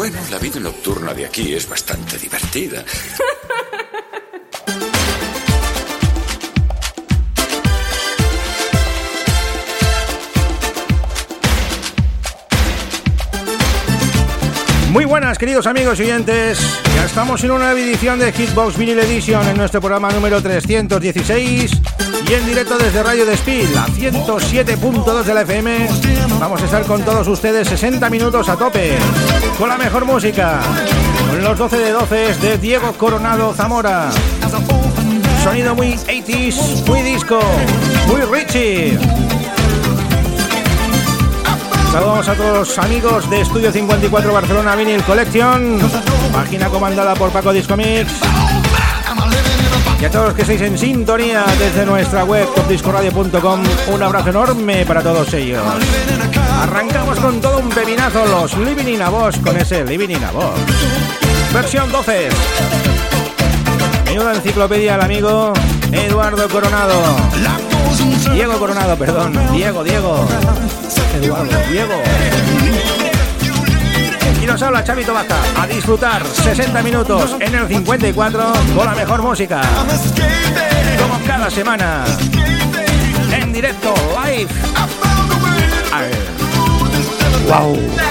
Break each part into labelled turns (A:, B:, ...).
A: Bueno, la vida nocturna de aquí es bastante divertida.
B: Muy buenas, queridos amigos y oyentes. Ya estamos en una nueva edición de Hitbox Vinyl Edition en nuestro programa número 316 y en directo desde Radio Despil, a 107.2 de la FM. Vamos a estar con todos ustedes 60 minutos a tope, con la mejor música, con los 12 de 12 de Diego Coronado Zamora. Sonido muy 80s, muy disco, muy Richie. Saludos a todos los amigos de Estudio 54 Barcelona Vinyl Collection, página comandada por Paco Discomics. Y a todos los que estáis en sintonía desde nuestra web topdiscoradio.com, un abrazo enorme para todos ellos. Arrancamos con todo un pepinazo, los Living in a Boss, con ese Living in a Boss. Versión 12. Menuda enciclopedia el amigo Eduardo Coronado. Diego Coronado, perdón. Diego, Diego. Eduardo, Diego. Nos habla Chavito Baja. A disfrutar 60 minutos en el 54 con la mejor música. Como cada semana. En directo, live. Wow.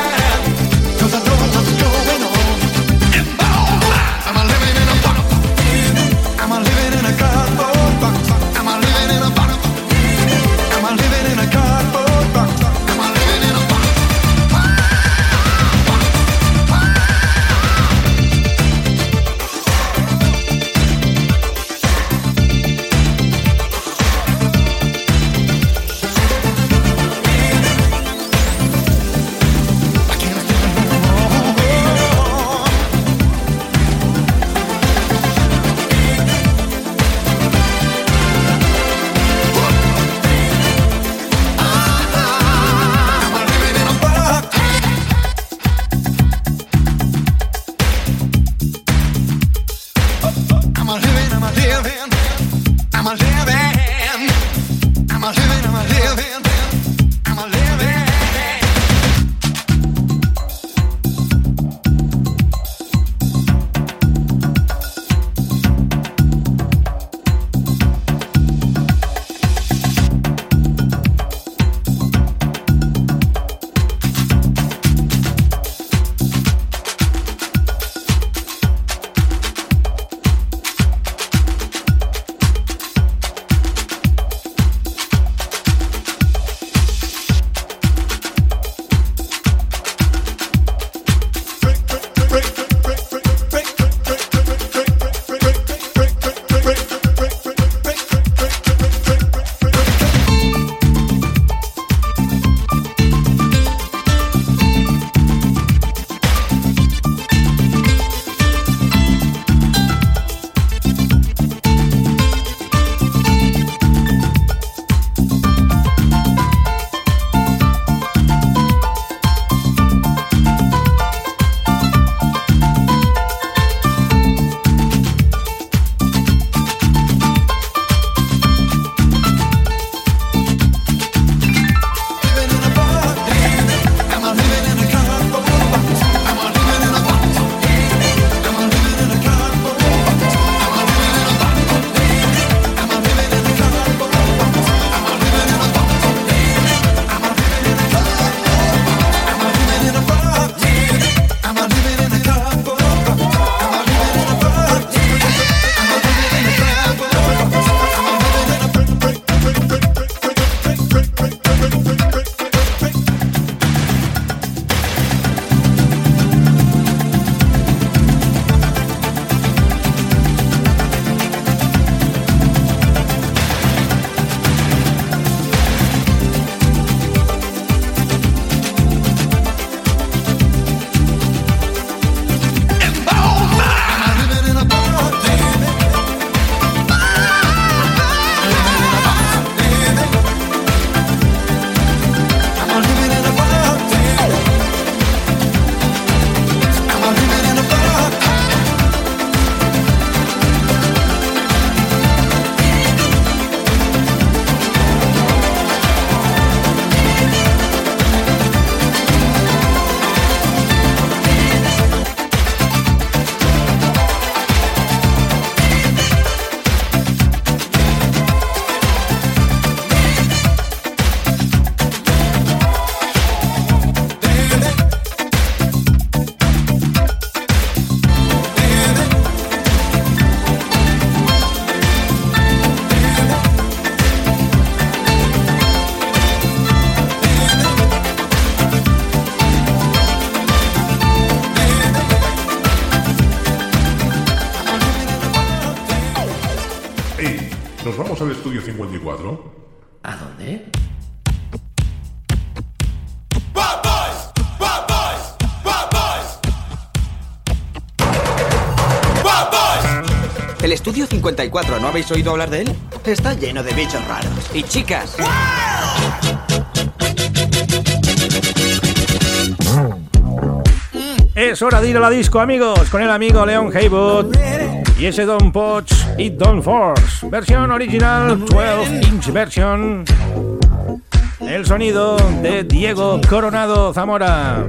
C: Habéis oído hablar de él? Está lleno de bichos raros. Y chicas. Mm.
D: Es hora de ir a la disco, amigos, con el amigo Leon Haywood y ese Don Poch y Don Force. Versión original 12 inch version. El sonido de Diego Coronado Zamora.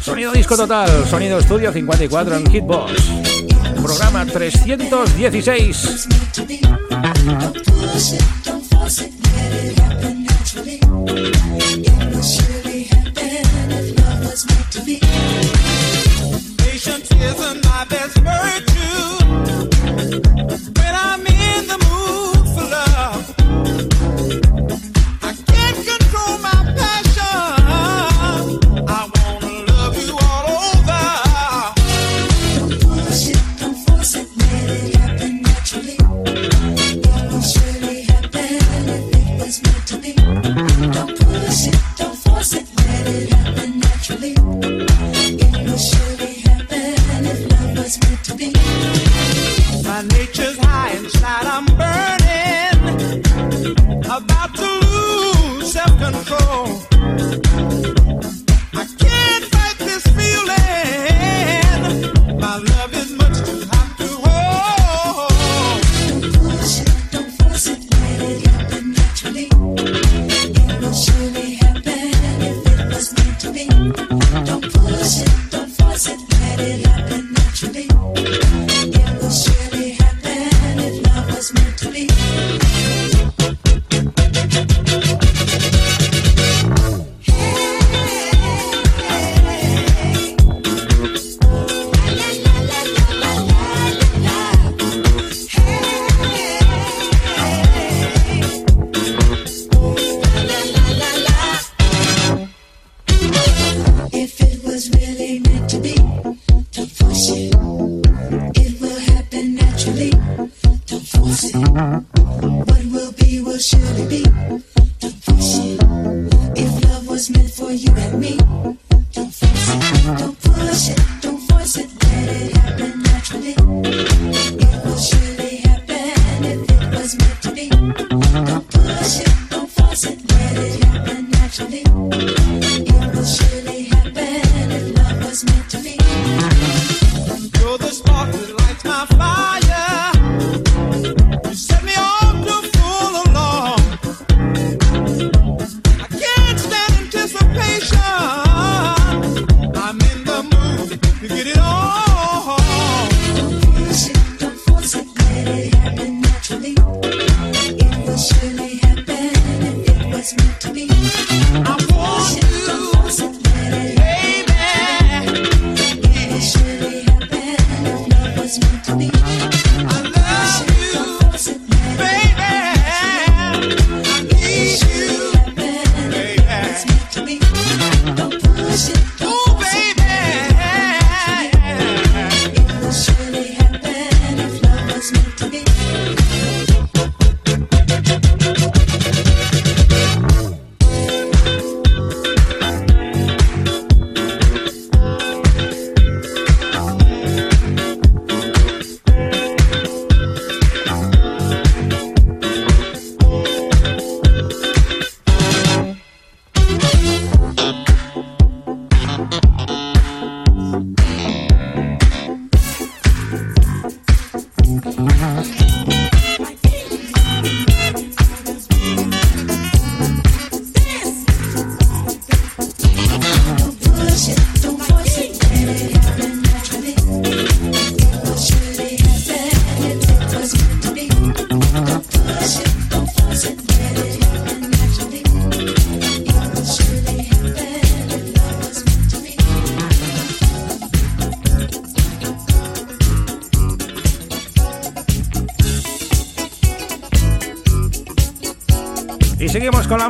D: Sonido disco total, sonido estudio 54 en Hitbox.
E: Trescientos dieciséis. If love was meant to be?
F: My
D: nature.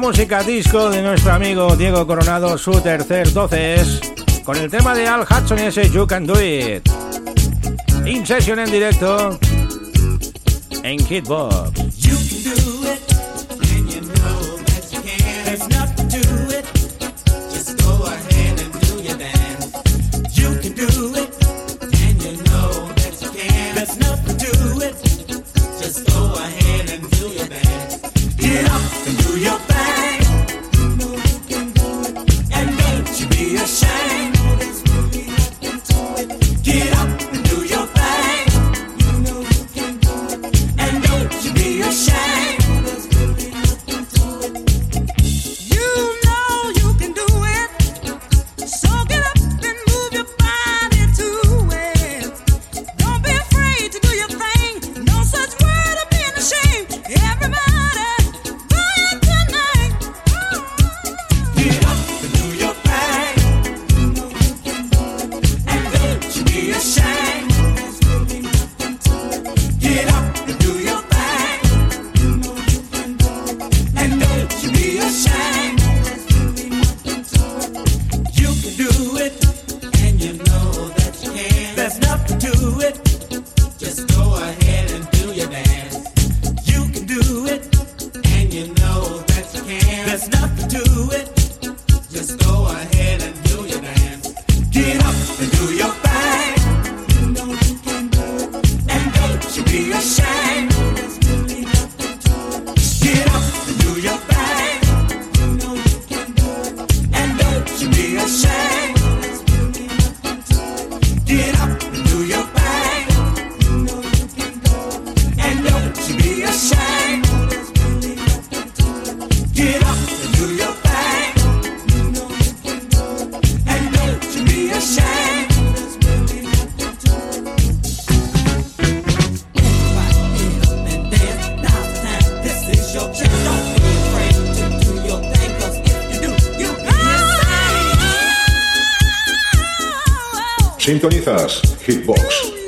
D: música disco de nuestro amigo Diego Coronado, su tercer 12 con el tema de Al Hudson y ese You Can Do It. In session en directo
B: en Hitbox.
G: Sintonizas Hitbox.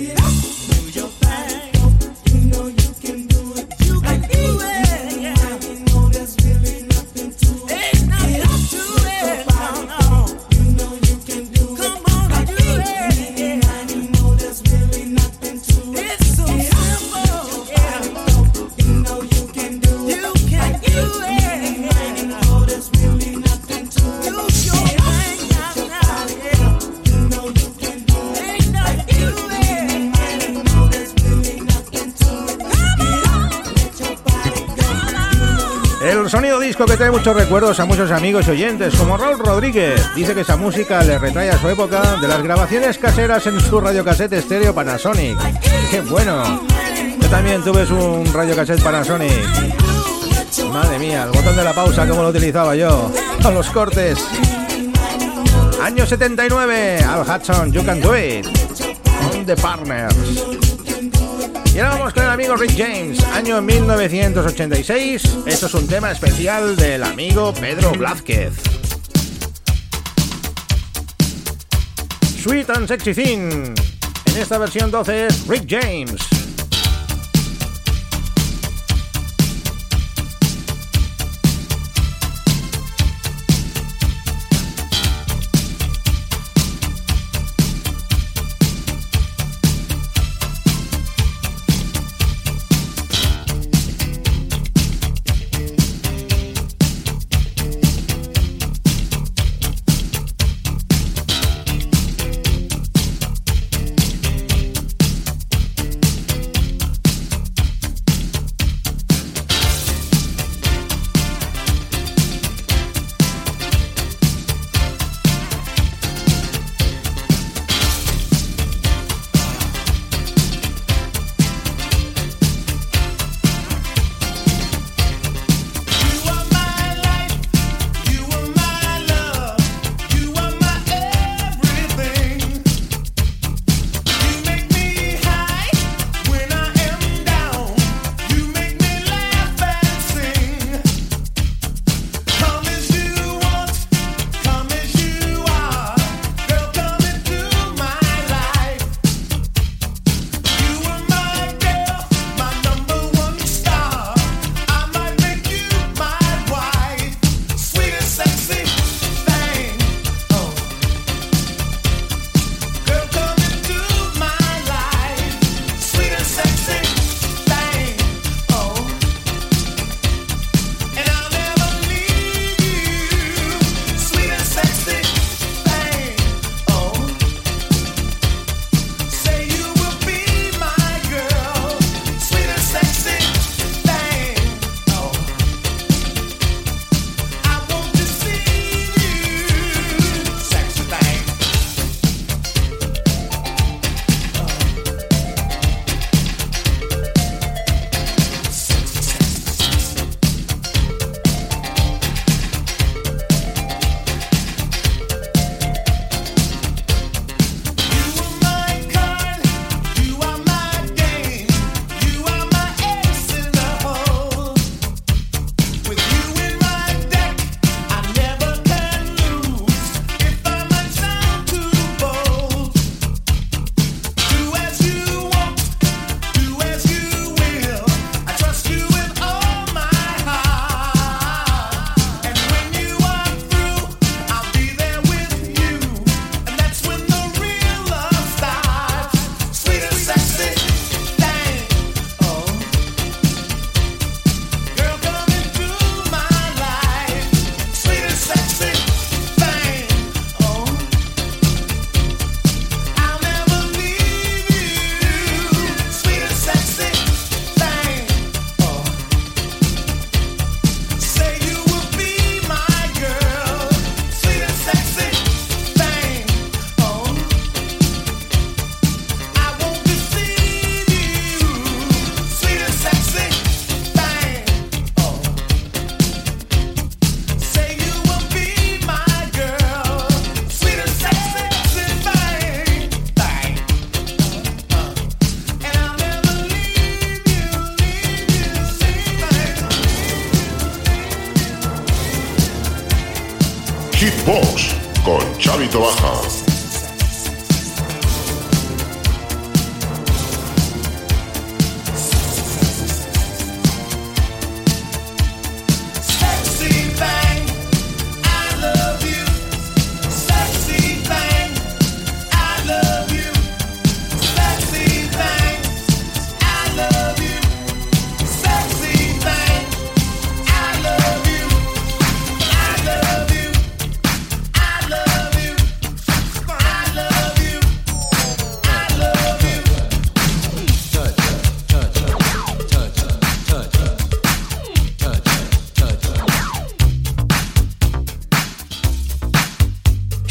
E: it
B: up. recuerdos a muchos amigos y oyentes, como Raúl Rodríguez. Dice que esa música le retrae a su época de las grabaciones caseras en su radiocasete estéreo Panasonic. ¡Qué bueno! Yo también tuve un radiocasete Panasonic. Madre mía, el botón de la pausa, como lo utilizaba yo. Con los cortes. Año 79, Al Hudson, You Can Do It. On the Partners.
G: Y ahora vamos con el amigo Rick James, año 1986. Esto es un tema especial del amigo Pedro Blázquez. Sweet and Sexy Thing. En esta versión 12 es Rick James.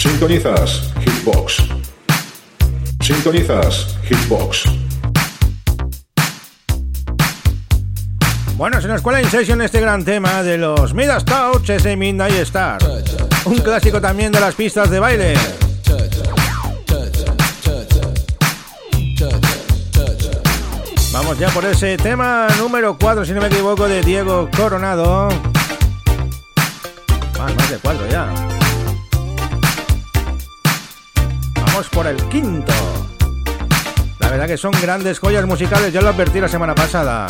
H: Sintonizas Hitbox. Sintonizas Hitbox.
G: Bueno, se nos cuela en este gran tema de los Midas Touch, ese Midnight Star. Un clásico también de las pistas de baile.
I: Vamos ya por ese tema número 4, si no me equivoco, de Diego Coronado. Más, más de 4 ya. vamos por el quinto. La verdad que son grandes joyas musicales, ya lo advertí la semana pasada.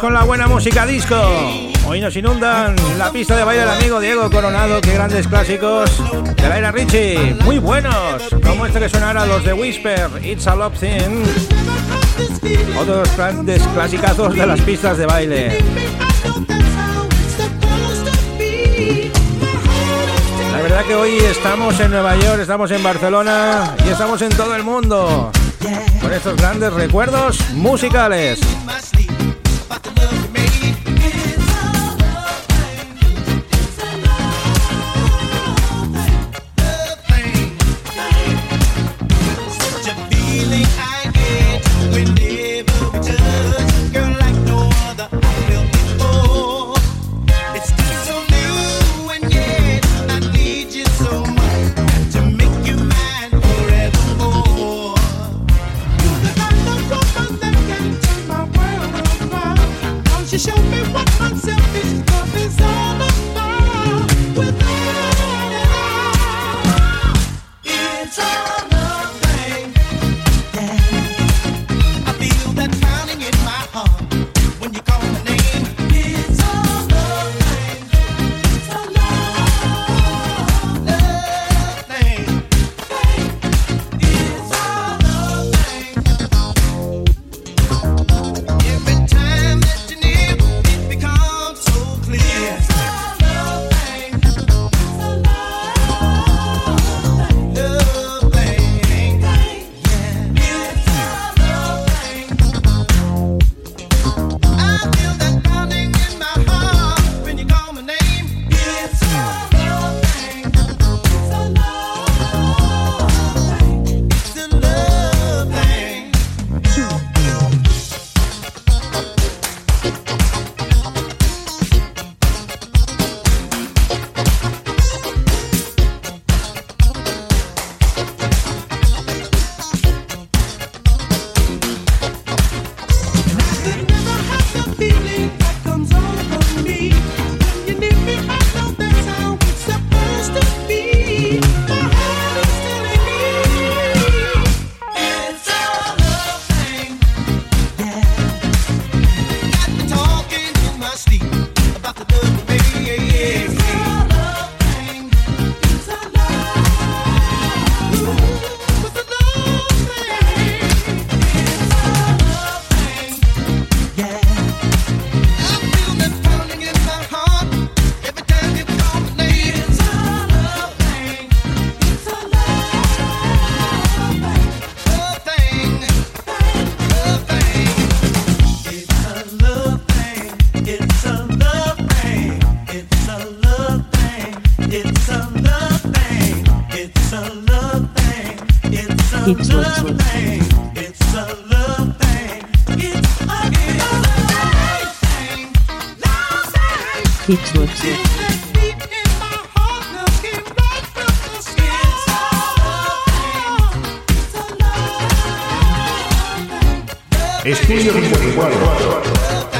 I: con la buena música disco. Hoy nos inundan la pista de baile del amigo Diego Coronado. Qué grandes clásicos de Laira Richie. Muy buenos. Como este que sonara los de Whisper, It's a Love Thing. Otros grandes clasicazos de las pistas de baile. La verdad que hoy estamos en Nueva York, estamos en Barcelona y estamos en todo el mundo. Con estos grandes recuerdos musicales.
G: Estudio 54.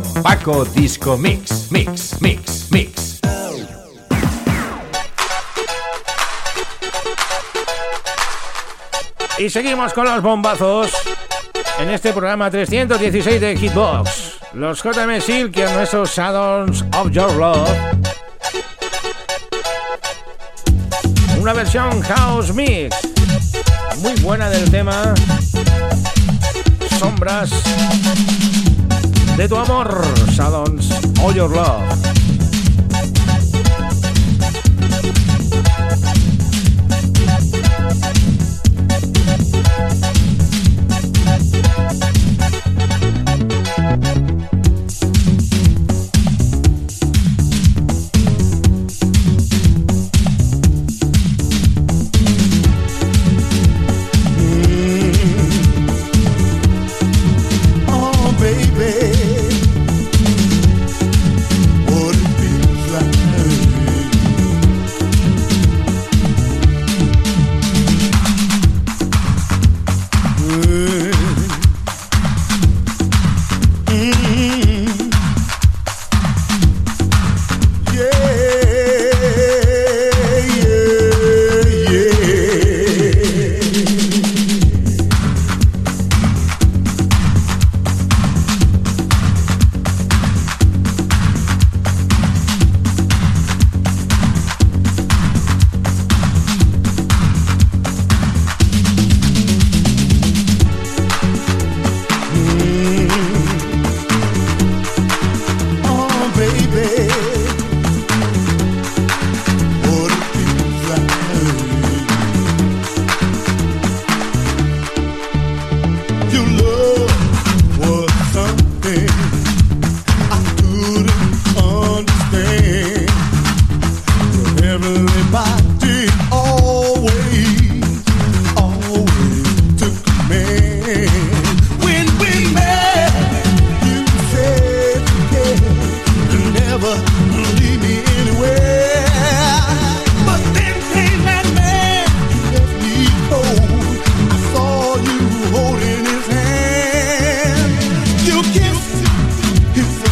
J: Paco Disco Mix, Mix, Mix, Mix.
B: Y seguimos con los bombazos en este programa 316 de Hitbox. Los JM Silk y nuestros Shadows of Your Love. Una versión House Mix. Muy buena del tema. Sombras de tu amor. Shadows of Your Love.
K: kiss. His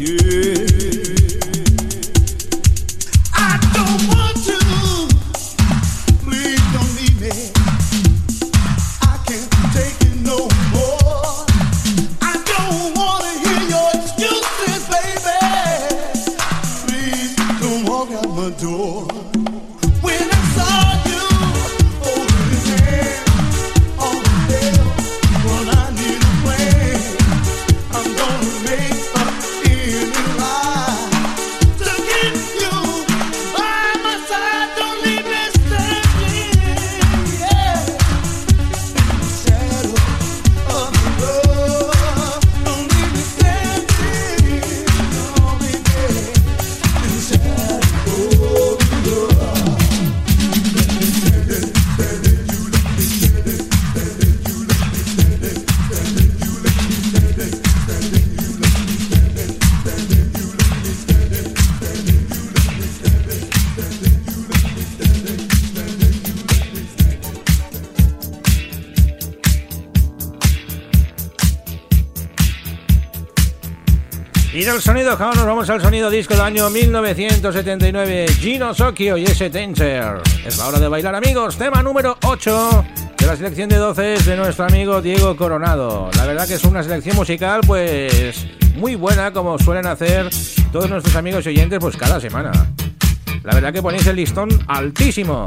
K: Yeah.
B: vamos al sonido disco del año 1979, Gino Sokio y ese Tenser. Es la hora de bailar amigos, tema número 8 de la selección de 12 es de nuestro amigo Diego Coronado. La verdad que es una selección musical pues muy buena como suelen hacer todos nuestros amigos y oyentes pues cada semana. La verdad que ponéis el listón altísimo.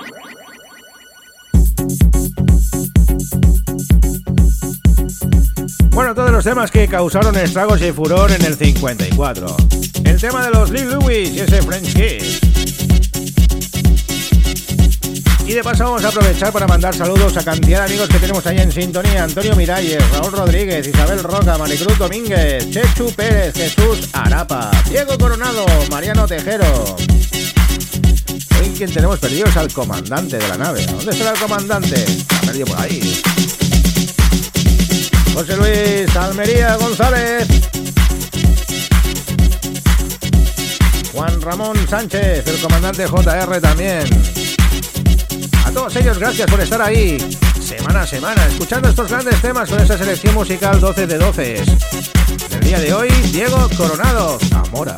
B: Bueno, todos los temas que causaron estragos y furor en el 54. El tema de los Lil Louis y ese French Kiss. Y de paso vamos a aprovechar para mandar saludos a cantidad de amigos que tenemos ahí en sintonía. Antonio Miralles, Raúl Rodríguez, Isabel Roca, Maricruz Domínguez, Chechu Pérez, Jesús Arapa, Diego Coronado, Mariano Tejero. Hoy quien tenemos perdido es al comandante de la nave. ¿Dónde está el comandante? Ha perdido por ahí. José Luis Almería González. Juan Ramón Sánchez, el comandante JR también. A todos ellos, gracias por estar ahí, semana a semana, escuchando estos grandes temas con esta selección musical 12 de 12. El día de hoy, Diego Coronado, Zamora.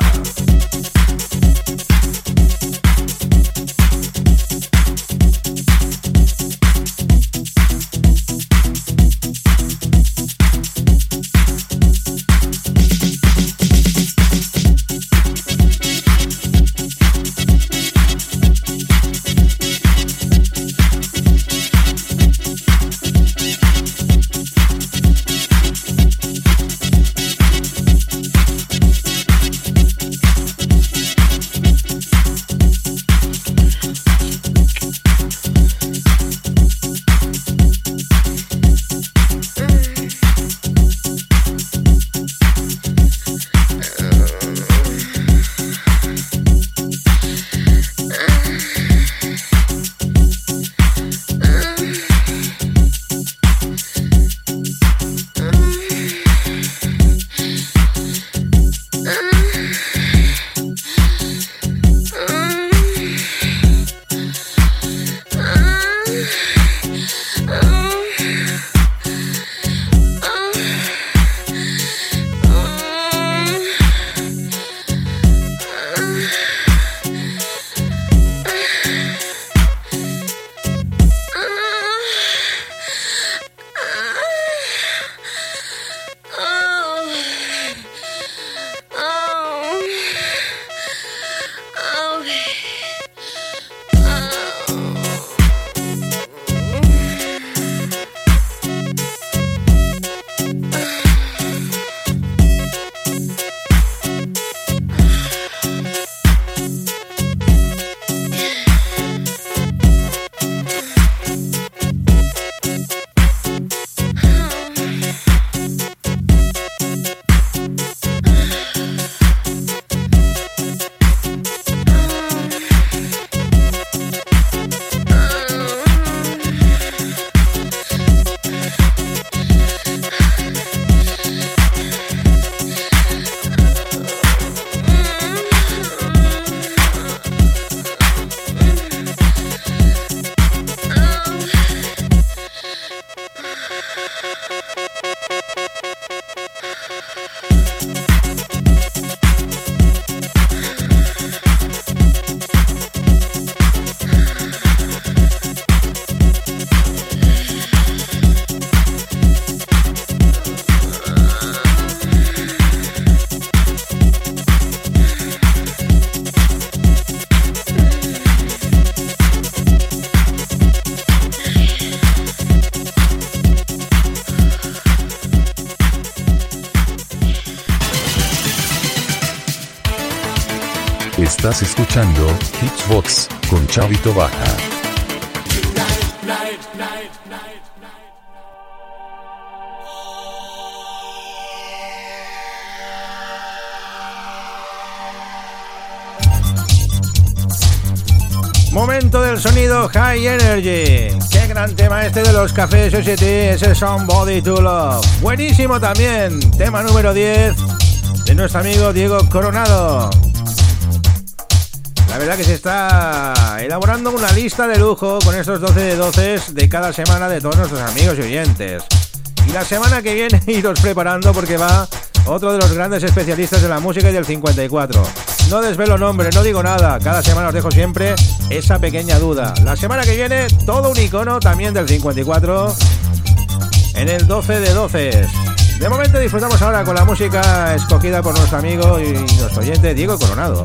G: Escuchando Hitsbox con Chavito Baja.
B: Momento del sonido High Energy. Qué gran tema este de los Cafés Society, ese Somebody to Love. Buenísimo también. Tema número 10 de nuestro amigo Diego Coronado. La verdad que se está elaborando una lista de lujo con estos 12 de 12 de cada semana de todos nuestros amigos y oyentes. Y la semana que viene iros preparando porque va otro de los grandes especialistas de la música y del 54. No desvelo nombre, no digo nada, cada semana os dejo siempre esa pequeña duda. La semana que viene, todo un icono también del 54 en el 12 de 12. De momento disfrutamos ahora con la música escogida por nuestro amigo y nuestro oyente Diego Coronado.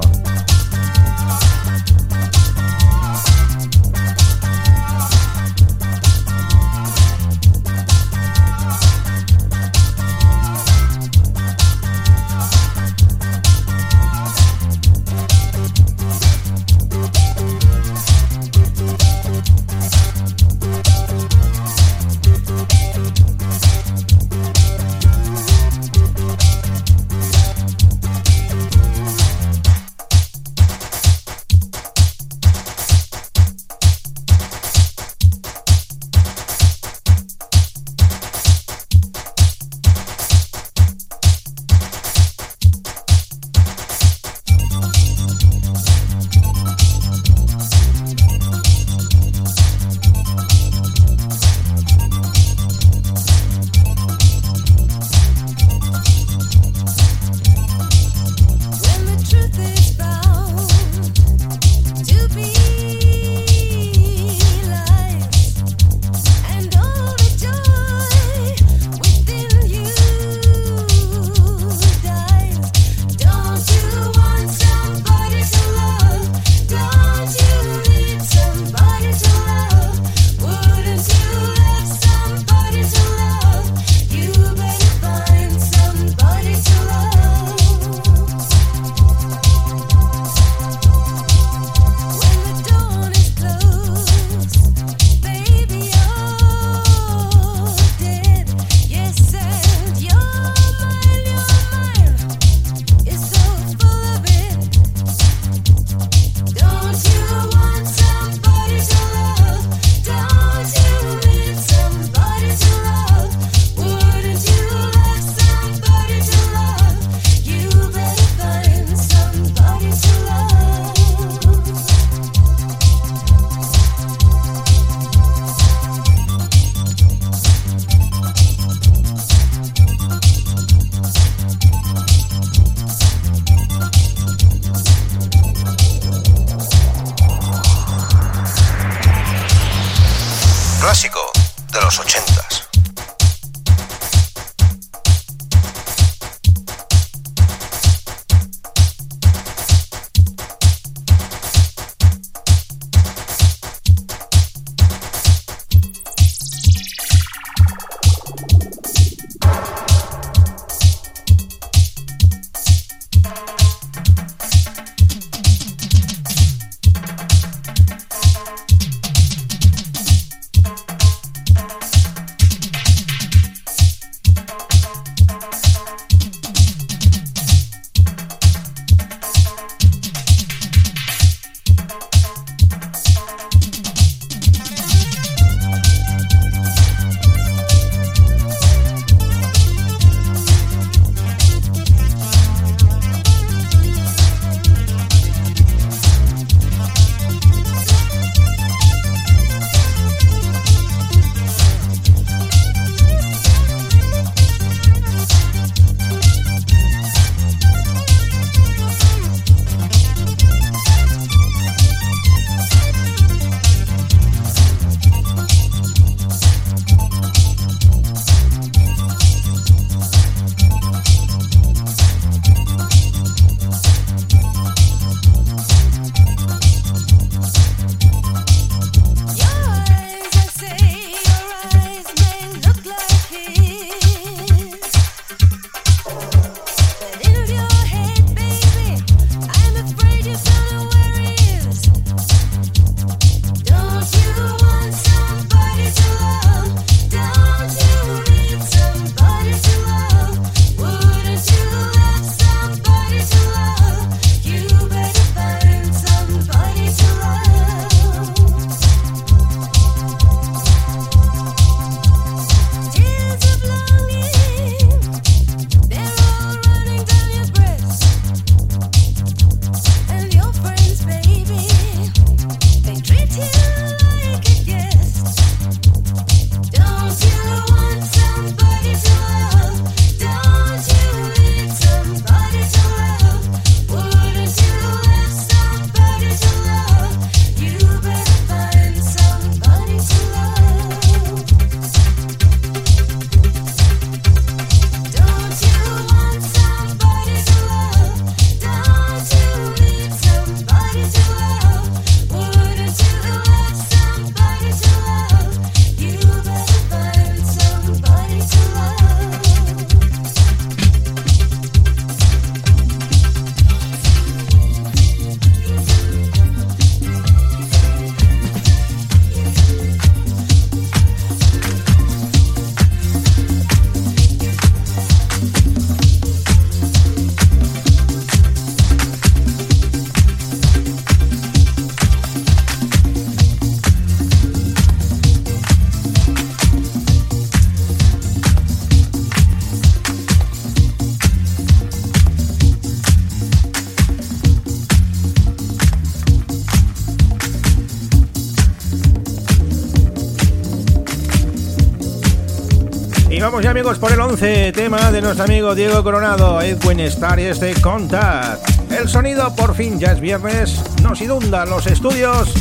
B: Vamos ya amigos por el 11 tema de nuestro amigo Diego Coronado, Edwin Star y este Contact. El sonido por fin ya es viernes, nos inunda los estudios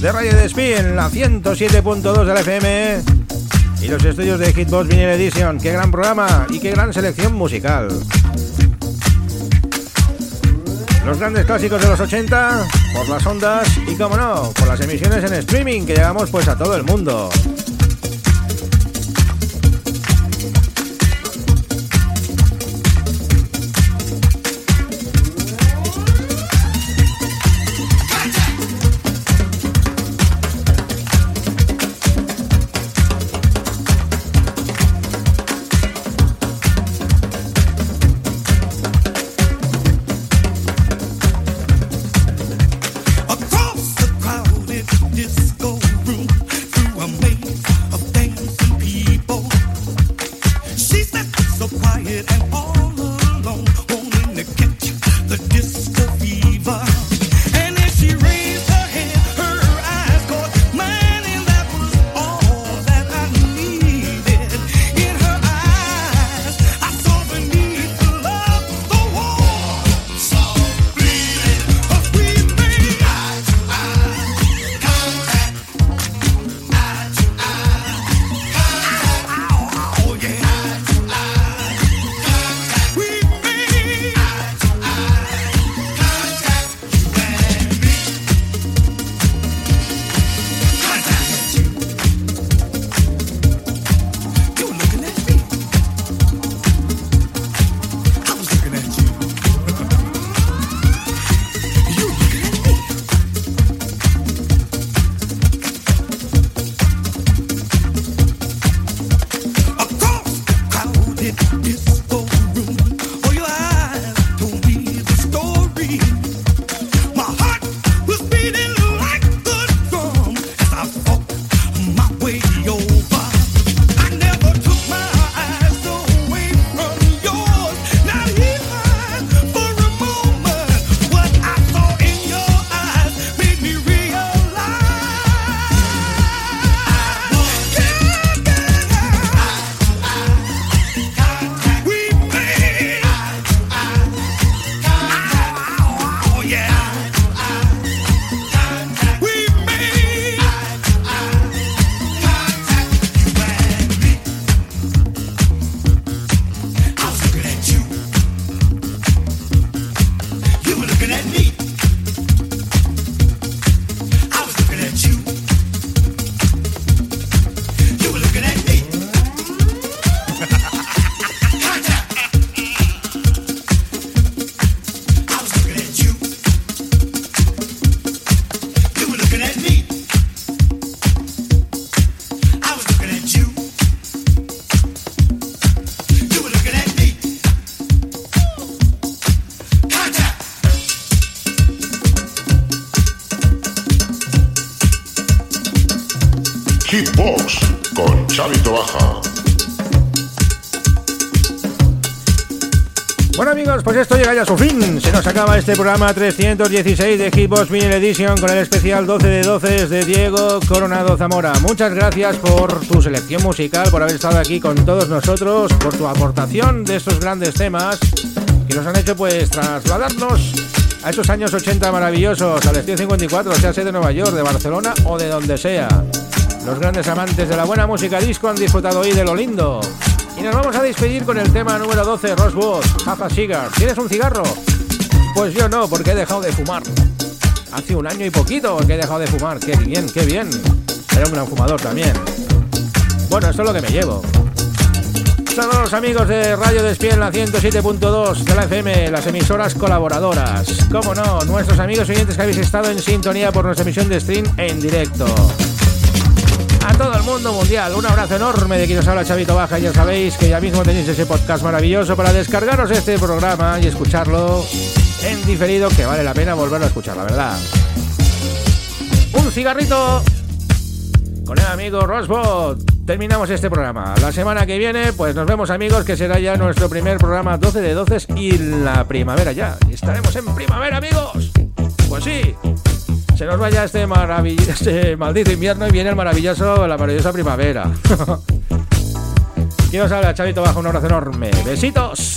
B: de Radio Despí en la 107.2 de la FM y los estudios de Hitbox Vinyl Edition. Qué gran programa y qué gran selección musical. Los grandes clásicos de los 80 por las ondas y como no, por las emisiones en streaming que llegamos pues a todo el mundo. Acaba este programa 316 de Hitbox Vinyl Edition con el especial 12 de 12 de Diego Coronado Zamora. Muchas gracias por tu selección musical, por haber estado aquí con todos nosotros, por tu aportación de estos grandes temas que nos han hecho pues trasladarnos a esos años 80 maravillosos, al Estudio 54, sea sea de Nueva York, de Barcelona o de donde sea. Los grandes amantes de la buena música disco han disfrutado hoy de lo lindo. Y nos vamos a despedir con el tema número 12, Rosewood, Half a Cigar. ¿Tienes un cigarro? Pues yo no, porque he dejado de fumar. Hace un año y poquito que he dejado de fumar. Qué bien, qué bien. Era un gran fumador también. Bueno, esto es lo que me llevo. Saludos amigos de Radio Despiel la 107.2 de la FM, las emisoras colaboradoras. Como no, nuestros amigos oyentes que habéis estado en sintonía por nuestra emisión de stream en directo. A todo el mundo mundial, un abrazo enorme de quien os habla Chavito Baja. Ya sabéis que ya mismo tenéis ese podcast maravilloso para descargaros este programa y escucharlo en diferido, que vale la pena volverlo a escuchar, la verdad. Un cigarrito con el amigo Rosbot. Terminamos este programa. La semana que viene, pues nos vemos amigos, que será ya nuestro primer programa 12 de 12 y la primavera ya. Estaremos en primavera, amigos. Pues sí. Se nos vaya este, este maldito invierno y viene el maravilloso, la maravillosa primavera.
I: Y os habla Chavito Baja, un abrazo enorme. Besitos.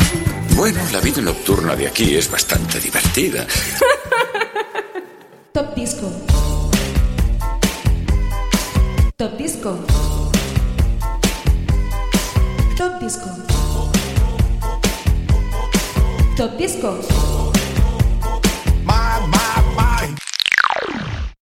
A: Bueno, la vida nocturna de aquí es bastante divertida.
L: Top Disco. Top Disco. Top Disco. Top Disco.